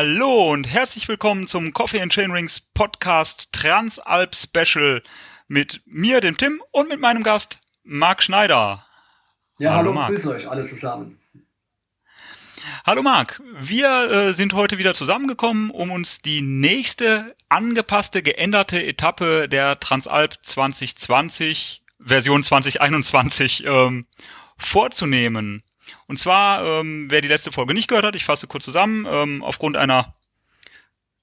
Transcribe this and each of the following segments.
Hallo und herzlich willkommen zum Coffee and Chain Rings Podcast Transalp Special mit mir, dem Tim, und mit meinem Gast Marc Schneider. Ja, hallo, hallo grüße euch alle zusammen. Hallo Marc, wir äh, sind heute wieder zusammengekommen, um uns die nächste angepasste, geänderte Etappe der Transalp 2020 Version 2021 ähm, vorzunehmen. Und zwar, ähm, wer die letzte Folge nicht gehört hat, ich fasse kurz zusammen, ähm, aufgrund einer,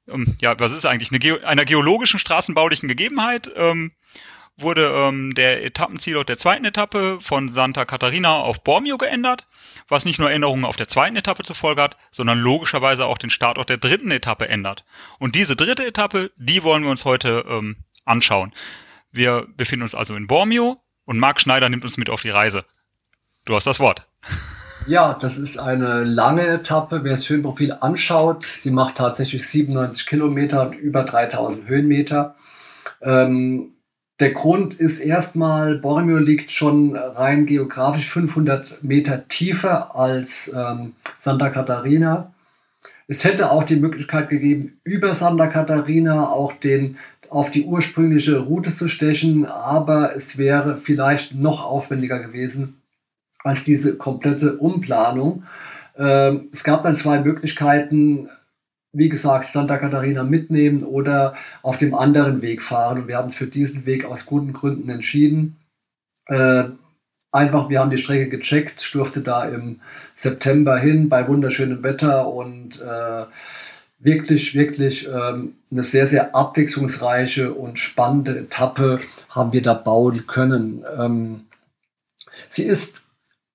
ähm, ja, was ist eigentlich, eine Ge einer geologischen straßenbaulichen Gegebenheit, ähm, wurde ähm, der Etappenzielort der zweiten Etappe von Santa Catarina auf Bormio geändert, was nicht nur Änderungen auf der zweiten Etappe zur Folge hat, sondern logischerweise auch den Startort der dritten Etappe ändert. Und diese dritte Etappe, die wollen wir uns heute ähm, anschauen. Wir befinden uns also in Bormio und Marc Schneider nimmt uns mit auf die Reise. Du hast das Wort. Ja, das ist eine lange Etappe. Wer das Höhenprofil anschaut, sie macht tatsächlich 97 Kilometer und über 3000 Höhenmeter. Ähm, der Grund ist erstmal, Bormio liegt schon rein geografisch 500 Meter tiefer als ähm, Santa Catarina. Es hätte auch die Möglichkeit gegeben, über Santa Catarina auch den, auf die ursprüngliche Route zu stechen, aber es wäre vielleicht noch aufwendiger gewesen, als diese komplette Umplanung. Ähm, es gab dann zwei Möglichkeiten, wie gesagt, Santa Catarina mitnehmen oder auf dem anderen Weg fahren. Und wir haben uns für diesen Weg aus guten Gründen entschieden. Äh, einfach, wir haben die Strecke gecheckt, ich durfte da im September hin bei wunderschönem Wetter und äh, wirklich, wirklich ähm, eine sehr, sehr abwechslungsreiche und spannende Etappe haben wir da bauen können. Ähm, sie ist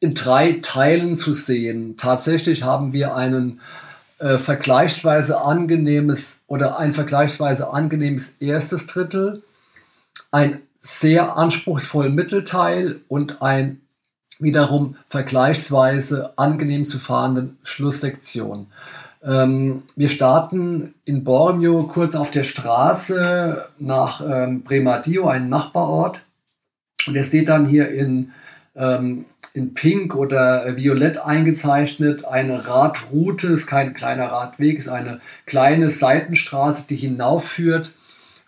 in drei Teilen zu sehen. Tatsächlich haben wir einen äh, vergleichsweise angenehmes oder ein vergleichsweise angenehmes erstes Drittel, ein sehr anspruchsvollen Mittelteil und ein wiederum vergleichsweise angenehm zu fahrenden Schlusssektion. Ähm, wir starten in Bormio kurz auf der Straße nach ähm, Bremadio, einem Nachbarort. Und der steht dann hier in ähm, in Pink oder Violett eingezeichnet. Eine Radroute ist kein kleiner Radweg, ist eine kleine Seitenstraße, die hinaufführt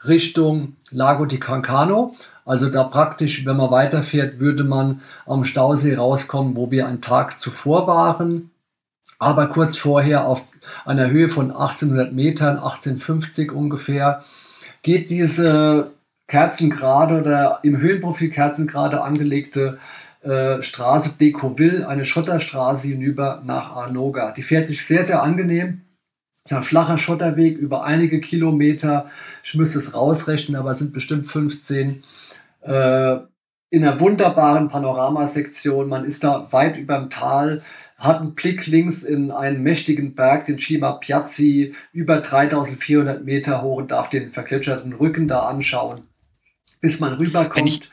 Richtung Lago di Cancano. Also da praktisch, wenn man weiterfährt, würde man am Stausee rauskommen, wo wir einen Tag zuvor waren. Aber kurz vorher auf einer Höhe von 1800 Metern, 1850 ungefähr, geht diese kerzengerade oder im Höhenprofil kerzengerade angelegte äh, Straße Decoville, eine Schotterstraße hinüber nach Arnoga. Die fährt sich sehr, sehr angenehm. Es ist ein flacher Schotterweg über einige Kilometer. Ich müsste es rausrechnen, aber es sind bestimmt 15. Äh, in einer wunderbaren Panoramasektion. Man ist da weit über dem Tal, hat einen Blick links in einen mächtigen Berg, den Cima Piazzi, über 3400 Meter hoch und darf den vergletscherten Rücken da anschauen, bis man rüberkommt.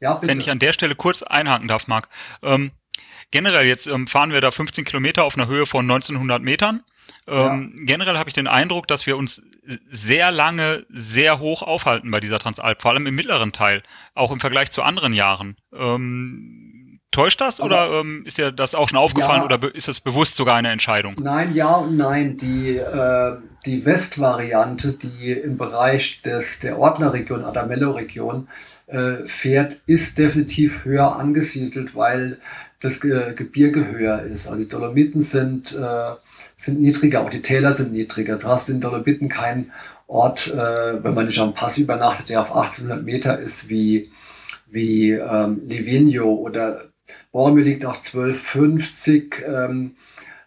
Ja, bitte. Wenn ich an der Stelle kurz einhaken darf, Marc. Ähm, generell, jetzt ähm, fahren wir da 15 Kilometer auf einer Höhe von 1900 Metern. Ähm, ja. Generell habe ich den Eindruck, dass wir uns sehr lange sehr hoch aufhalten bei dieser Transalp, vor allem im mittleren Teil, auch im Vergleich zu anderen Jahren. Ähm, Täuscht das Aber, oder ähm, ist dir das auch schon aufgefallen ja, oder ist das bewusst sogar eine Entscheidung? Nein, ja und nein. Die, äh, die Westvariante, die im Bereich des, der Ortler-Region, Adamello-Region äh, fährt, ist definitiv höher angesiedelt, weil das Ge Gebirge höher ist. Also die Dolomiten sind, äh, sind niedriger, auch die Täler sind niedriger. Du hast in Dolomiten keinen Ort, äh, wenn man nicht am Pass übernachtet, der auf 1800 Meter ist, wie, wie ähm, Livigno oder Bormio liegt auf 1250, ähm,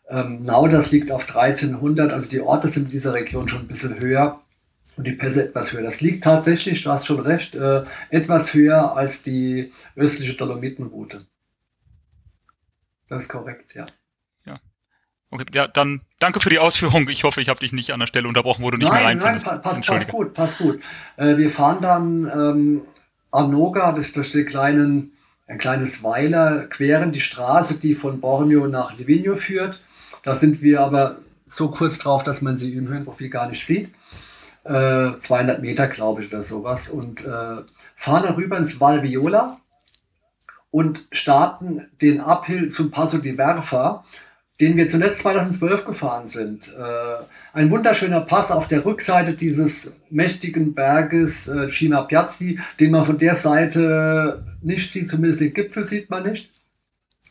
ähm, Nauders liegt auf 1300, also die Orte sind in dieser Region schon ein bisschen höher und die Pässe etwas höher. Das liegt tatsächlich, du hast schon recht, äh, etwas höher als die östliche Dolomitenroute. Das ist korrekt, ja. Ja. Okay, ja, dann danke für die Ausführung. Ich hoffe, ich habe dich nicht an der Stelle unterbrochen, wo du nicht nein, mehr reinfindest. Nein, passt, passt gut, passt gut. Äh, wir fahren dann ähm, Anoga, das ist durch den kleinen ein kleines Weiler, queren die Straße, die von Borneo nach Livigno führt. Da sind wir aber so kurz drauf, dass man sie im Höhenprofil gar nicht sieht. Äh, 200 Meter, glaube ich, oder sowas. Und äh, fahren dann rüber ins Val Viola und starten den Uphill zum Passo di Verfa. Den wir zuletzt 2012 gefahren sind. Äh, ein wunderschöner Pass auf der Rückseite dieses mächtigen Berges äh, Cima Piazzi, den man von der Seite nicht sieht, zumindest den Gipfel sieht man nicht.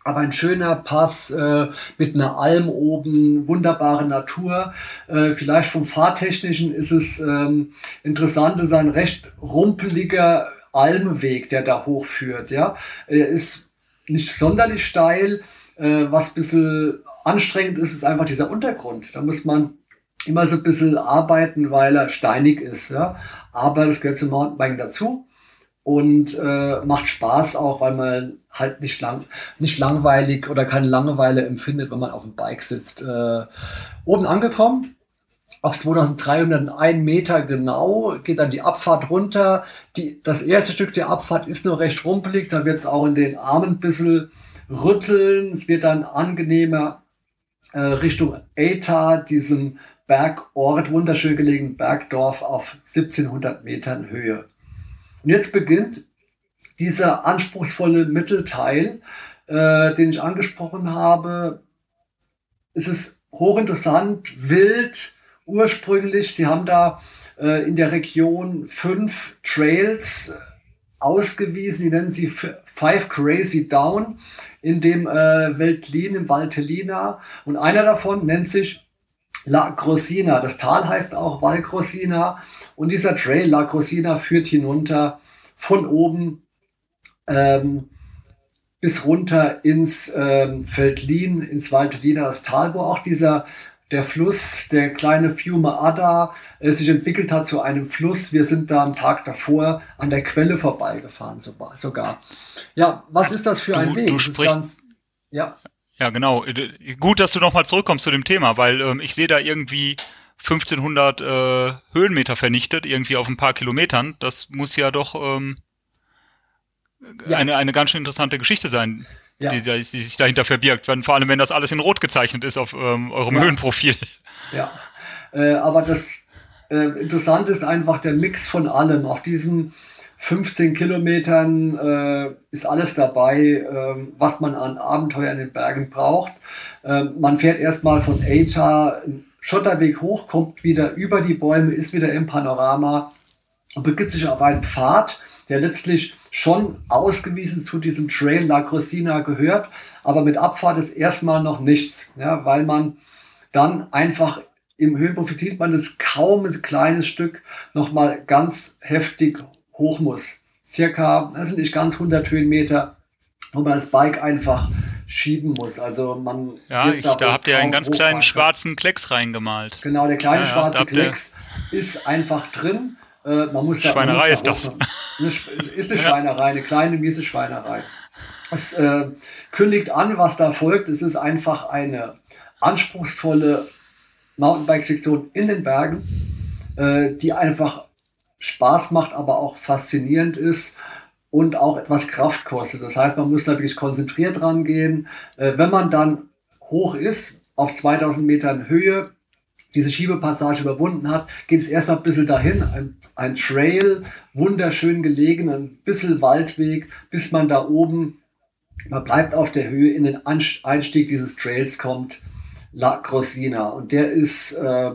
Aber ein schöner Pass äh, mit einer Alm oben, wunderbare Natur. Äh, vielleicht vom Fahrtechnischen ist es ähm, interessant, es ist ein recht rumpeliger Almweg, der da hochführt. Ja? Er ist nicht sonderlich steil. Äh, was ein bisschen anstrengend ist, ist einfach dieser Untergrund. Da muss man immer so ein bisschen arbeiten, weil er steinig ist. Ja? Aber das gehört zum Mountainbiken dazu und äh, macht Spaß auch, weil man halt nicht, lang, nicht langweilig oder keine Langeweile empfindet, wenn man auf dem Bike sitzt. Äh, oben angekommen, auf 2301 Meter genau, geht dann die Abfahrt runter. Die, das erste Stück der Abfahrt ist nur recht rumpelig, da wird es auch in den Armen ein bisschen rütteln. Es wird dann angenehmer äh, Richtung Eta, diesem Bergort, wunderschön gelegenen Bergdorf auf 1700 Metern Höhe. Und jetzt beginnt dieser anspruchsvolle Mittelteil, äh, den ich angesprochen habe. Es ist hochinteressant, wild, ursprünglich. Sie haben da äh, in der Region fünf Trails ausgewiesen, die nennen sie Five Crazy Down in dem äh, Veltlin im Valtellina. Und einer davon nennt sich La Grosina. Das Tal heißt auch Val Grosina und dieser Trail La Grosina führt hinunter von oben ähm, bis runter ins ähm, Feldlin, ins Valtellina, das Tal, wo auch dieser der Fluss, der kleine Fiume Adda, äh, sich entwickelt hat zu einem Fluss. Wir sind da am Tag davor an der Quelle vorbeigefahren sogar. Ja, was ist das für ein Weg? Du sprichst, ganz, ja. Ja, genau. Gut, dass du nochmal zurückkommst zu dem Thema, weil ähm, ich sehe da irgendwie 1500 äh, Höhenmeter vernichtet, irgendwie auf ein paar Kilometern. Das muss ja doch ähm, ja. Eine, eine ganz schön interessante Geschichte sein, ja. die, die, sich dahinter verbirgt. Wenn, vor allem, wenn das alles in Rot gezeichnet ist auf ähm, eurem ja. Höhenprofil. Ja, äh, aber das äh, Interessante ist einfach der Mix von allem. Auf diesen 15 Kilometern äh, ist alles dabei, äh, was man an Abenteuer in den Bergen braucht. Äh, man fährt erstmal von Eta Schotterweg hoch, kommt wieder über die Bäume, ist wieder im Panorama und begibt sich auf einen Pfad, der letztlich schon ausgewiesen zu diesem Trail La Crostina gehört, aber mit Abfahrt ist erstmal noch nichts, ja, weil man dann einfach im Höhenprofil sieht man das kaum ein kleines Stück nochmal ganz heftig hoch muss. Circa, das sind nicht ganz 100 Höhenmeter, wo man das Bike einfach schieben muss. Also man ja, ich, da, da habt ihr einen ganz kleinen schwarzen Klecks reingemalt. Genau, der kleine ja, schwarze ja, Klecks ist einfach drin. Äh, man muss da, Schweinerei ist das. Eine, ist eine Schweinerei, eine kleine miese Schweinerei. Es äh, kündigt an, was da folgt. Es ist einfach eine anspruchsvolle Mountainbike-Sektion in den Bergen, äh, die einfach Spaß macht, aber auch faszinierend ist und auch etwas Kraft kostet. Das heißt, man muss da wirklich konzentriert rangehen. Äh, wenn man dann hoch ist, auf 2000 Metern Höhe, diese Schiebepassage überwunden hat, geht es erstmal ein bisschen dahin, ein, ein Trail, wunderschön gelegen, ein bisschen Waldweg, bis man da oben, man bleibt auf der Höhe, in den Einstieg dieses Trails kommt, La Grosina. Und der ist äh,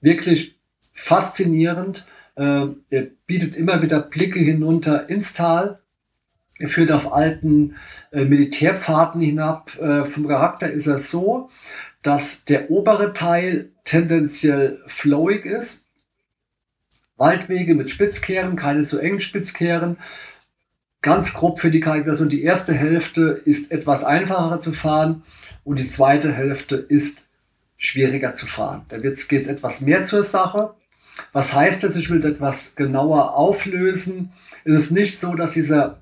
wirklich faszinierend äh, er bietet immer wieder Blicke hinunter ins Tal. Er führt auf alten äh, Militärpfaden hinab. Äh, vom Charakter ist er so, dass der obere Teil tendenziell flowig ist. Waldwege mit Spitzkehren, keine so engen Spitzkehren. Ganz grob für die Charakterisation. Die erste Hälfte ist etwas einfacher zu fahren und die zweite Hälfte ist schwieriger zu fahren. Da geht es etwas mehr zur Sache. Was heißt das? Ich will es etwas genauer auflösen. Es ist nicht so, dass dieser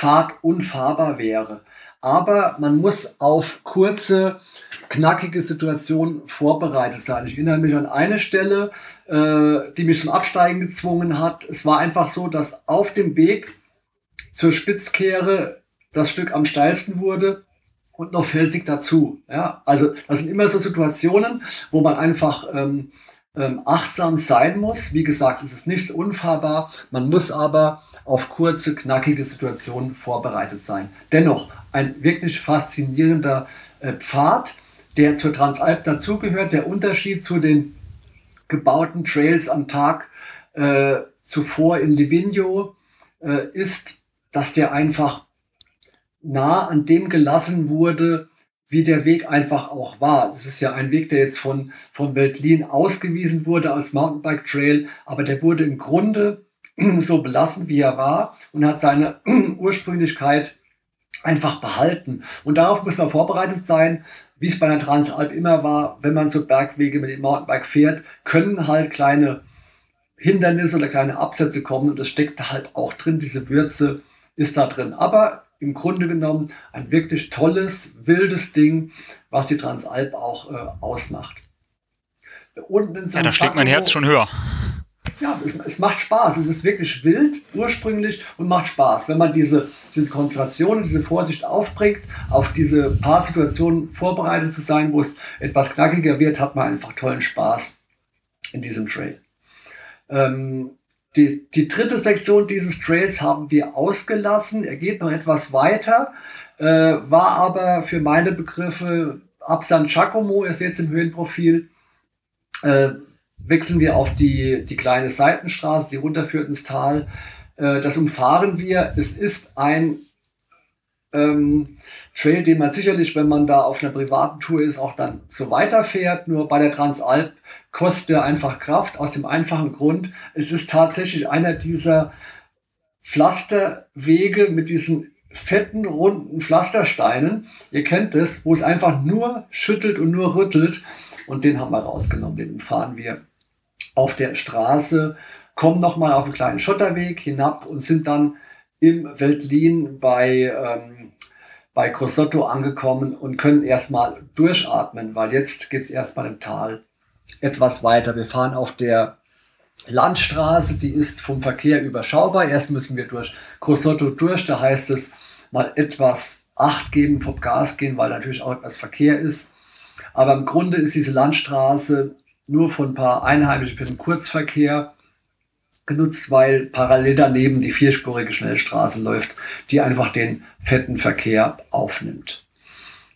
Pfad unfahrbar wäre. Aber man muss auf kurze, knackige Situationen vorbereitet sein. Ich erinnere mich an eine Stelle, äh, die mich zum Absteigen gezwungen hat. Es war einfach so, dass auf dem Weg zur Spitzkehre das Stück am steilsten wurde und noch felsig dazu. Ja, also das sind immer so Situationen, wo man einfach ähm, ähm, achtsam sein muss. Wie gesagt, es ist nichts unfahrbar. Man muss aber auf kurze, knackige Situationen vorbereitet sein. Dennoch ein wirklich faszinierender äh, Pfad, der zur Transalp dazugehört. Der Unterschied zu den gebauten Trails am Tag äh, zuvor in Livigno äh, ist, dass der einfach nah an dem gelassen wurde, wie der Weg einfach auch war. Das ist ja ein Weg, der jetzt von, von Veltlin ausgewiesen wurde als Mountainbike Trail, aber der wurde im Grunde so belassen, wie er war und hat seine Ursprünglichkeit einfach behalten. Und darauf muss man vorbereitet sein, wie es bei der Transalp immer war, wenn man so Bergwege mit dem Mountainbike fährt, können halt kleine Hindernisse oder kleine Absätze kommen und das steckt halt auch drin, diese Würze ist da drin. Aber im Grunde genommen ein wirklich tolles, wildes Ding, was die Transalp auch äh, ausmacht. Unten in ja, da schlägt mein Herz schon höher. Ja, es, es, macht Spaß. Es ist wirklich wild, ursprünglich und macht Spaß. Wenn man diese, diese Konzentration, diese Vorsicht aufbringt, auf diese paar Situationen vorbereitet zu sein, wo es etwas knackiger wird, hat man einfach tollen Spaß in diesem Trail. Ähm, die, die dritte Sektion dieses Trails haben wir ausgelassen. Er geht noch etwas weiter, äh, war aber für meine Begriffe ab San Giacomo, seht es im Höhenprofil, äh, wechseln wir auf die, die kleine Seitenstraße, die runterführt ins Tal. Äh, das umfahren wir. Es ist ein ähm, Trail, den man sicherlich, wenn man da auf einer privaten Tour ist, auch dann so weiterfährt. Nur bei der Transalp kostet er einfach Kraft aus dem einfachen Grund, es ist tatsächlich einer dieser Pflasterwege mit diesen fetten, runden Pflastersteinen. Ihr kennt es, wo es einfach nur schüttelt und nur rüttelt. Und den haben wir rausgenommen. Den fahren wir auf der Straße, kommen nochmal auf einen kleinen Schotterweg hinab und sind dann im Veltlin bei ähm, bei Grosotto angekommen und können erstmal durchatmen, weil jetzt geht es erstmal im Tal etwas weiter. Wir fahren auf der Landstraße, die ist vom Verkehr überschaubar. Erst müssen wir durch Grosotto durch, da heißt es mal etwas Acht geben, vom Gas gehen, weil natürlich auch etwas Verkehr ist. Aber im Grunde ist diese Landstraße nur von ein paar Einheimischen für den Kurzverkehr genutzt, weil parallel daneben die vierspurige Schnellstraße läuft, die einfach den fetten Verkehr aufnimmt.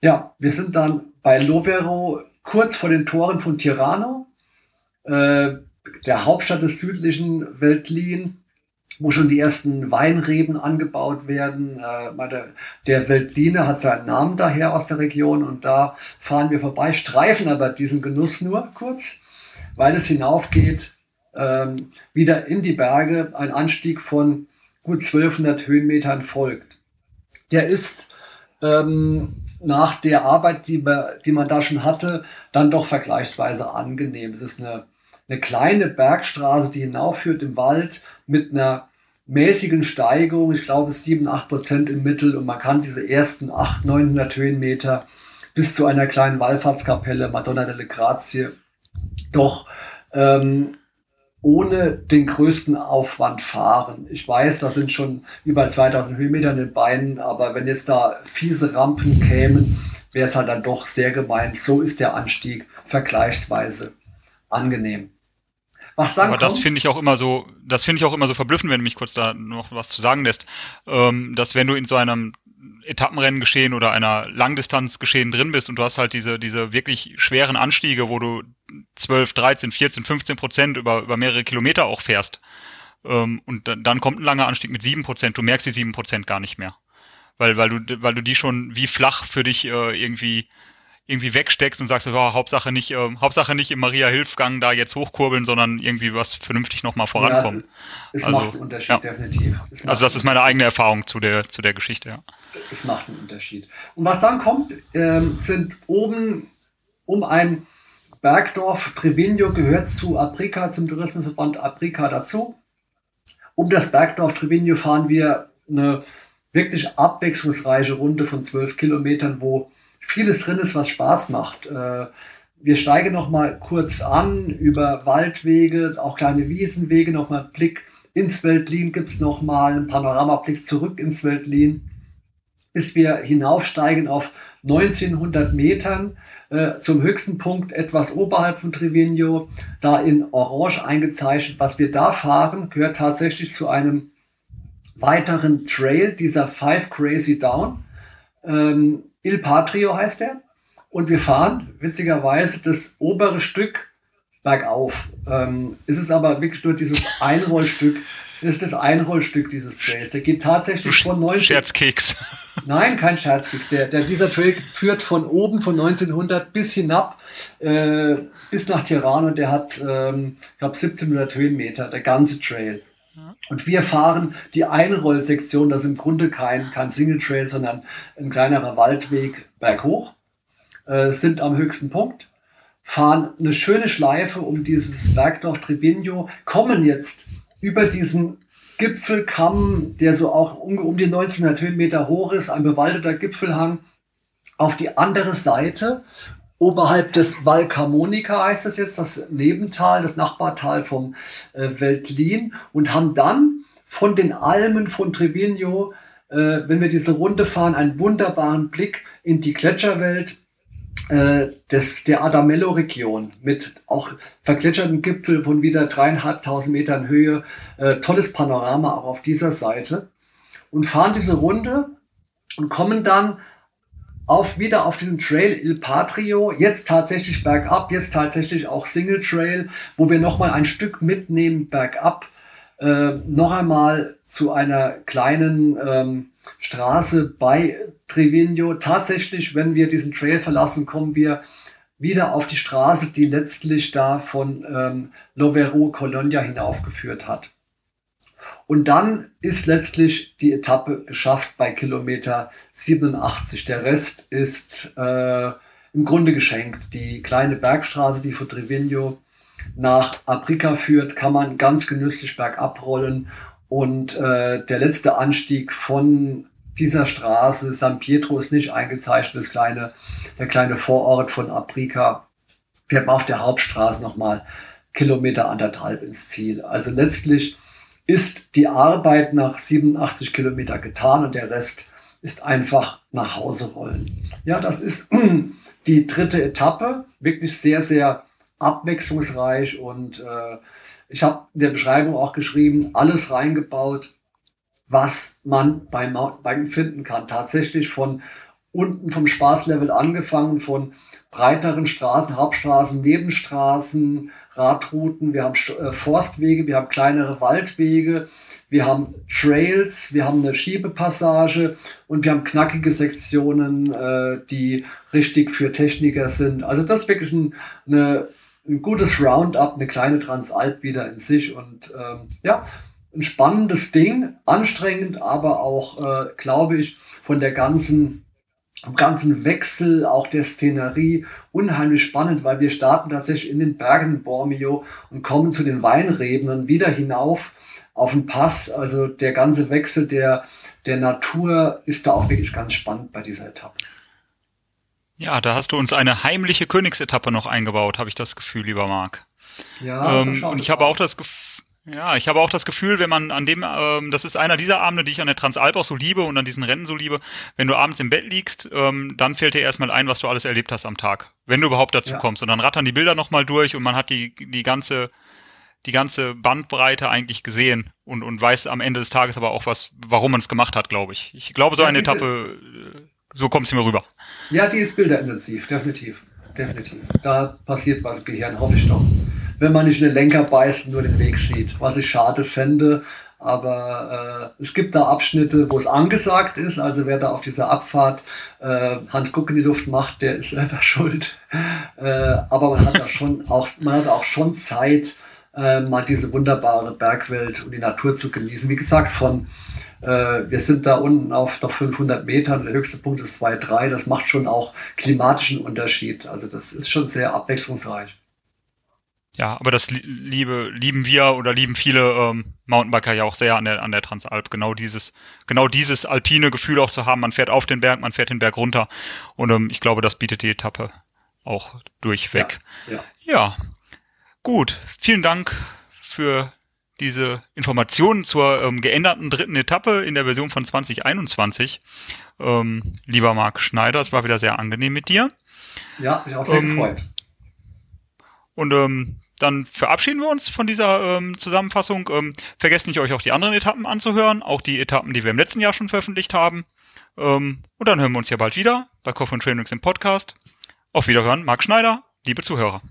Ja, wir sind dann bei Lovero kurz vor den Toren von Tirano, äh, der Hauptstadt des südlichen Veltlin, wo schon die ersten Weinreben angebaut werden. Äh, der, Veltliner hat seinen Namen daher aus der Region und da fahren wir vorbei, streifen aber diesen Genuss nur kurz, weil es hinaufgeht ähm, wieder in die Berge ein Anstieg von gut 1200 Höhenmetern folgt. Der ist ähm, nach der Arbeit, die, die man da schon hatte, dann doch vergleichsweise angenehm. Es ist eine, eine kleine Bergstraße, die hinaufführt im Wald mit einer mäßigen Steigung, ich glaube 7, 8 Prozent im Mittel und man kann diese ersten 800, 900 Höhenmeter bis zu einer kleinen Wallfahrtskapelle Madonna delle Grazie doch ähm, ohne den größten Aufwand fahren. Ich weiß, das sind schon über 2000 Höhenmeter in den Beinen, aber wenn jetzt da fiese Rampen kämen, wäre es halt dann doch sehr gemeint. So ist der Anstieg vergleichsweise angenehm. Was dann Aber kommt, das finde ich auch immer so, das finde ich auch immer so verblüffend, wenn du mich kurz da noch was zu sagen lässt, ähm, dass wenn du in so einem Etappenrennen geschehen oder einer Langdistanz geschehen drin bist und du hast halt diese, diese wirklich schweren Anstiege, wo du 12, 13, 14, 15 Prozent über, über mehrere Kilometer auch fährst. Ähm, und dann, dann kommt ein langer Anstieg mit 7 Prozent. Du merkst die 7 Prozent gar nicht mehr. Weil, weil du, weil du die schon wie flach für dich äh, irgendwie irgendwie wegsteckst und sagst, oh, Hauptsache nicht, äh, Hauptsache nicht im Maria Hilfgang da jetzt hochkurbeln, sondern irgendwie was vernünftig nochmal vorankommen. Ja, es, es also, macht einen Unterschied, ja. definitiv. Also das ist meine eigene Erfahrung zu der, zu der Geschichte, ja. Es macht einen Unterschied. Und was dann kommt, ähm, sind oben um ein Bergdorf Trevino gehört zu Aprica, zum Tourismusverband Aprica dazu. Um das Bergdorf Trevino fahren wir eine wirklich abwechslungsreiche Runde von zwölf Kilometern, wo vieles drin ist, was Spaß macht. Äh, wir steigen noch mal kurz an über Waldwege, auch kleine Wiesenwege, noch mal Blick ins Weltlin gibt es noch mal einen Panoramablick zurück ins Weltlin, bis wir hinaufsteigen auf 1900 Metern äh, zum höchsten Punkt etwas oberhalb von Trevino, da in Orange eingezeichnet. Was wir da fahren, gehört tatsächlich zu einem weiteren Trail, dieser Five Crazy Down. Ähm, Il Patrio heißt er. und wir fahren witzigerweise das obere Stück bergauf. Ähm, es ist aber wirklich nur dieses Einrollstück. Das ist das Einrollstück dieses Trails. Der geht tatsächlich von 19. Scherzkeks. Nein, kein Scherzkeks. Der, der, dieser Trail führt von oben, von 1900 bis hinab, äh, bis nach Tirana und der hat, ähm, ich glaube, 1700 Höhenmeter, der ganze Trail. Und wir fahren die Einrollsektion, das ist im Grunde kein, kein Single Trail, sondern ein kleinerer Waldweg berghoch, äh, sind am höchsten Punkt fahren eine schöne Schleife um dieses Werkdorf Trevino, kommen jetzt über diesen Gipfelkamm, der so auch um, um die 1900 Höhenmeter hoch ist, ein bewaldeter Gipfelhang, auf die andere Seite, oberhalb des Val Camonica heißt das jetzt, das Nebental, das Nachbartal vom äh, Veltlin und haben dann von den Almen von Trevino, äh, wenn wir diese Runde fahren, einen wunderbaren Blick in die Gletscherwelt, äh, des, der Adamello-Region mit auch vergletscherten Gipfel von wieder dreieinhalbtausend Metern Höhe. Äh, tolles Panorama auch auf dieser Seite. Und fahren diese Runde und kommen dann auf, wieder auf diesen Trail Il Patrio, jetzt tatsächlich bergab, jetzt tatsächlich auch Single Trail, wo wir nochmal ein Stück mitnehmen bergab, äh, noch einmal zu einer kleinen ähm, Straße bei Trevino. Tatsächlich, wenn wir diesen Trail verlassen, kommen wir wieder auf die Straße, die letztlich da von ähm, Lovero Colonia hinaufgeführt hat. Und dann ist letztlich die Etappe geschafft bei Kilometer 87. Der Rest ist äh, im Grunde geschenkt. Die kleine Bergstraße, die von Trevino nach Aprica führt, kann man ganz genüsslich bergab rollen. Und äh, der letzte Anstieg von dieser Straße, San Pietro ist nicht eingezeichnet, das kleine, der kleine Vorort von Aprica, fährt man auf der Hauptstraße nochmal Kilometer anderthalb ins Ziel. Also letztlich ist die Arbeit nach 87 Kilometer getan und der Rest ist einfach nach Hause rollen. Ja, das ist die dritte Etappe, wirklich sehr, sehr abwechslungsreich und äh, ich habe in der Beschreibung auch geschrieben, alles reingebaut, was man beim Mountainbiken finden kann. Tatsächlich von unten vom Spaßlevel angefangen, von breiteren Straßen, Hauptstraßen, Nebenstraßen, Radrouten, wir haben äh, Forstwege, wir haben kleinere Waldwege, wir haben Trails, wir haben eine Schiebepassage und wir haben knackige Sektionen, äh, die richtig für Techniker sind. Also das ist wirklich ein, eine, ein gutes Roundup, eine kleine Transalp wieder in sich und ähm, ja, ein spannendes Ding, anstrengend, aber auch, äh, glaube ich, von der ganzen vom ganzen Wechsel, auch der Szenerie, unheimlich spannend, weil wir starten tatsächlich in den Bergen Bormio und kommen zu den Weinreben und wieder hinauf auf den Pass. Also der ganze Wechsel der, der Natur ist da auch wirklich ganz spannend bei dieser Etappe. Ja, da hast du uns eine heimliche Königsetappe noch eingebaut, habe ich das Gefühl, lieber Marc. Ja, ähm, so und ich habe auch das Gefühl, ja, ich habe auch das Gefühl, wenn man an dem, ähm, das ist einer dieser Abende, die ich an der Transalp auch so liebe und an diesen Rennen so liebe, wenn du abends im Bett liegst, ähm, dann fällt dir erstmal ein, was du alles erlebt hast am Tag, wenn du überhaupt dazu ja. kommst. Und dann rattern die Bilder nochmal durch und man hat die, die ganze, die ganze Bandbreite eigentlich gesehen und, und weiß am Ende des Tages aber auch was, warum man es gemacht hat, glaube ich. Ich glaube, so ja, eine diese, Etappe, äh, so kommt es mir rüber. Ja, die ist bilderintensiv, definitiv. Definitiv. Da passiert was im Gehirn, hoffe ich doch wenn man nicht in den Lenker beißt und nur den Weg sieht, was ich schade fände. Aber äh, es gibt da Abschnitte, wo es angesagt ist. Also wer da auf dieser Abfahrt äh, Hans Guck in die Luft macht, der ist selber schuld. Äh, aber man hat da schon auch, man hat auch schon Zeit, äh, mal diese wunderbare Bergwelt und die Natur zu genießen. Wie gesagt, von äh, wir sind da unten auf noch 500 Metern, der höchste Punkt ist 2,3. Das macht schon auch klimatischen Unterschied. Also das ist schon sehr abwechslungsreich. Ja, aber das liebe, lieben wir oder lieben viele ähm, Mountainbiker ja auch sehr an der, an der Transalp. Genau dieses, genau dieses alpine Gefühl auch zu haben. Man fährt auf den Berg, man fährt den Berg runter. Und ähm, ich glaube, das bietet die Etappe auch durchweg. Ja, ja. ja. Gut. Vielen Dank für diese Informationen zur ähm, geänderten dritten Etappe in der Version von 2021. Ähm, lieber Marc Schneider, es war wieder sehr angenehm mit dir. Ja, mich auch sehr ähm, gefreut. Und ähm, dann verabschieden wir uns von dieser ähm, Zusammenfassung. Ähm, vergesst nicht, euch auch die anderen Etappen anzuhören, auch die Etappen, die wir im letzten Jahr schon veröffentlicht haben. Ähm, und dann hören wir uns ja bald wieder bei Coffee und Trainings im Podcast. Auf Wiederhören, Marc Schneider, liebe Zuhörer.